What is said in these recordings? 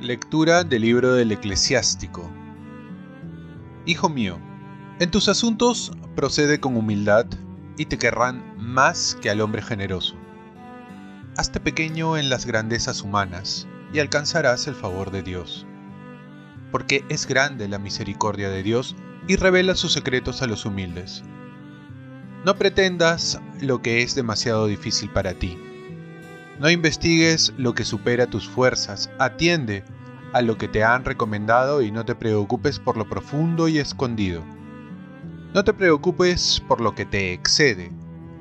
Lectura del libro del eclesiástico. Hijo mío, en tus asuntos procede con humildad y te querrán más que al hombre generoso. Hazte pequeño en las grandezas humanas y alcanzarás el favor de Dios. Porque es grande la misericordia de Dios y revela sus secretos a los humildes. No pretendas lo que es demasiado difícil para ti no investigues lo que supera tus fuerzas, atiende a lo que te han recomendado y no te preocupes por lo profundo y escondido. No te preocupes por lo que te excede,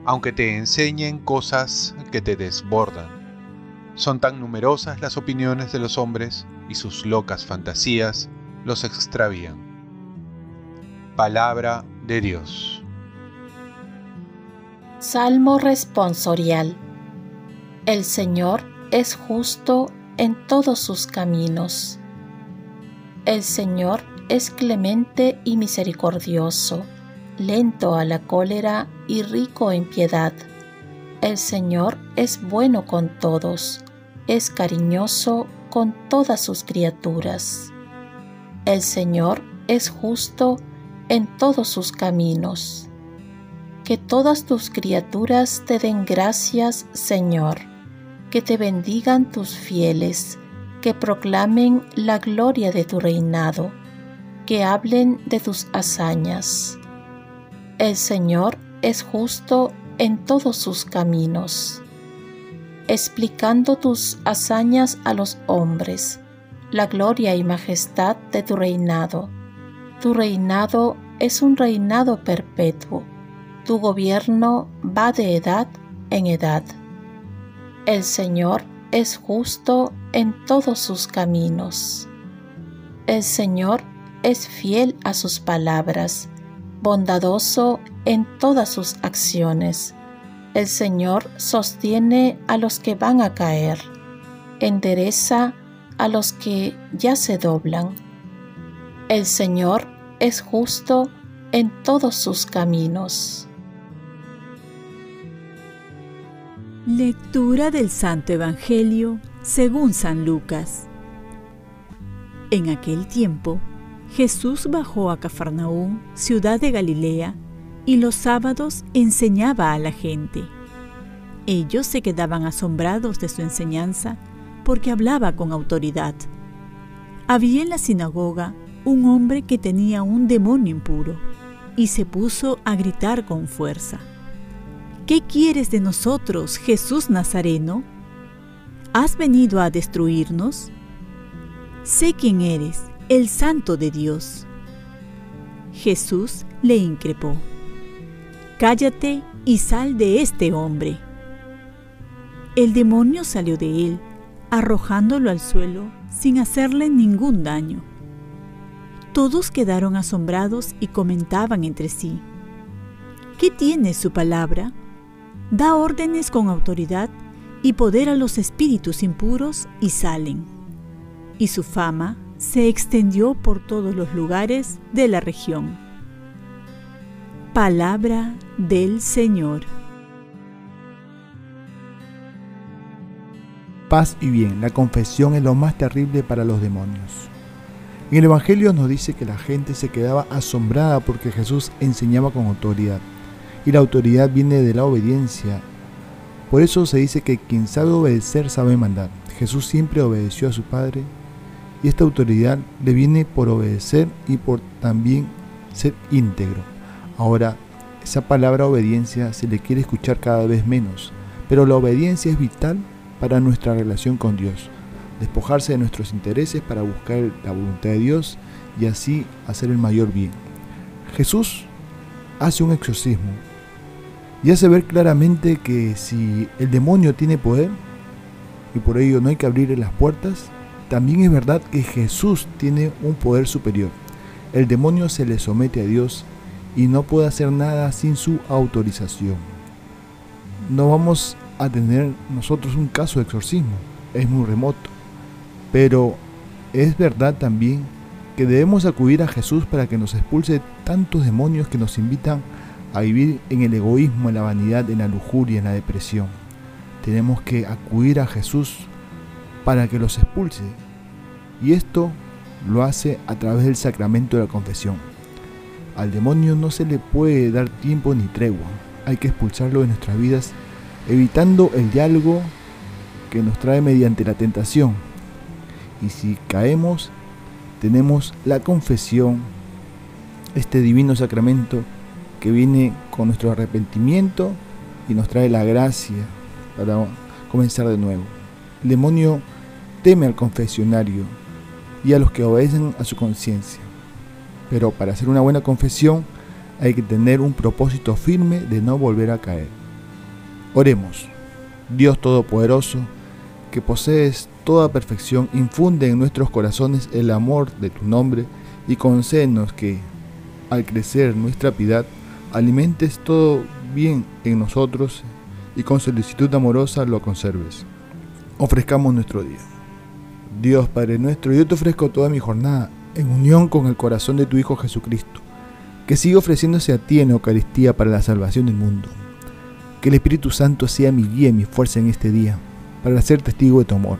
aunque te enseñen cosas que te desbordan. Son tan numerosas las opiniones de los hombres y sus locas fantasías los extravían. Palabra de Dios. Salmo responsorial el Señor es justo en todos sus caminos. El Señor es clemente y misericordioso, lento a la cólera y rico en piedad. El Señor es bueno con todos, es cariñoso con todas sus criaturas. El Señor es justo en todos sus caminos. Que todas tus criaturas te den gracias, Señor que te bendigan tus fieles, que proclamen la gloria de tu reinado, que hablen de tus hazañas. El Señor es justo en todos sus caminos, explicando tus hazañas a los hombres, la gloria y majestad de tu reinado. Tu reinado es un reinado perpetuo, tu gobierno va de edad en edad. El Señor es justo en todos sus caminos. El Señor es fiel a sus palabras, bondadoso en todas sus acciones. El Señor sostiene a los que van a caer, endereza a los que ya se doblan. El Señor es justo en todos sus caminos. Lectura del Santo Evangelio según San Lucas. En aquel tiempo, Jesús bajó a Cafarnaúm, ciudad de Galilea, y los sábados enseñaba a la gente. Ellos se quedaban asombrados de su enseñanza porque hablaba con autoridad. Había en la sinagoga un hombre que tenía un demonio impuro y se puso a gritar con fuerza. ¿Qué quieres de nosotros, Jesús Nazareno? ¿Has venido a destruirnos? Sé quién eres, el Santo de Dios. Jesús le increpó. Cállate y sal de este hombre. El demonio salió de él, arrojándolo al suelo sin hacerle ningún daño. Todos quedaron asombrados y comentaban entre sí. ¿Qué tiene su palabra? da órdenes con autoridad y poder a los espíritus impuros y salen. Y su fama se extendió por todos los lugares de la región. Palabra del Señor. Paz y bien, la confesión es lo más terrible para los demonios. En el Evangelio nos dice que la gente se quedaba asombrada porque Jesús enseñaba con autoridad y la autoridad viene de la obediencia. Por eso se dice que quien sabe obedecer sabe mandar. Jesús siempre obedeció a su Padre y esta autoridad le viene por obedecer y por también ser íntegro. Ahora, esa palabra obediencia se le quiere escuchar cada vez menos, pero la obediencia es vital para nuestra relación con Dios. Despojarse de nuestros intereses para buscar la voluntad de Dios y así hacer el mayor bien. Jesús hace un exorcismo y hace ver claramente que si el demonio tiene poder y por ello no hay que abrirle las puertas, también es verdad que Jesús tiene un poder superior. El demonio se le somete a Dios y no puede hacer nada sin su autorización. No vamos a tener nosotros un caso de exorcismo, es muy remoto, pero es verdad también que debemos acudir a Jesús para que nos expulse tantos demonios que nos invitan a vivir en el egoísmo, en la vanidad, en la lujuria, en la depresión. Tenemos que acudir a Jesús para que los expulse. Y esto lo hace a través del sacramento de la confesión. Al demonio no se le puede dar tiempo ni tregua. Hay que expulsarlo de nuestras vidas, evitando el diálogo que nos trae mediante la tentación. Y si caemos, tenemos la confesión, este divino sacramento que viene con nuestro arrepentimiento y nos trae la gracia para comenzar de nuevo. El demonio teme al confesionario y a los que obedecen a su conciencia. Pero para hacer una buena confesión hay que tener un propósito firme de no volver a caer. Oremos. Dios Todopoderoso, que posees toda perfección, infunde en nuestros corazones el amor de tu nombre y concédenos que, al crecer nuestra piedad, alimentes todo bien en nosotros y con solicitud amorosa lo conserves. Ofrezcamos nuestro día. Dios Padre nuestro, yo te ofrezco toda mi jornada en unión con el corazón de tu Hijo Jesucristo, que sigue ofreciéndose a ti en Eucaristía para la salvación del mundo. Que el Espíritu Santo sea mi guía y mi fuerza en este día, para ser testigo de tu amor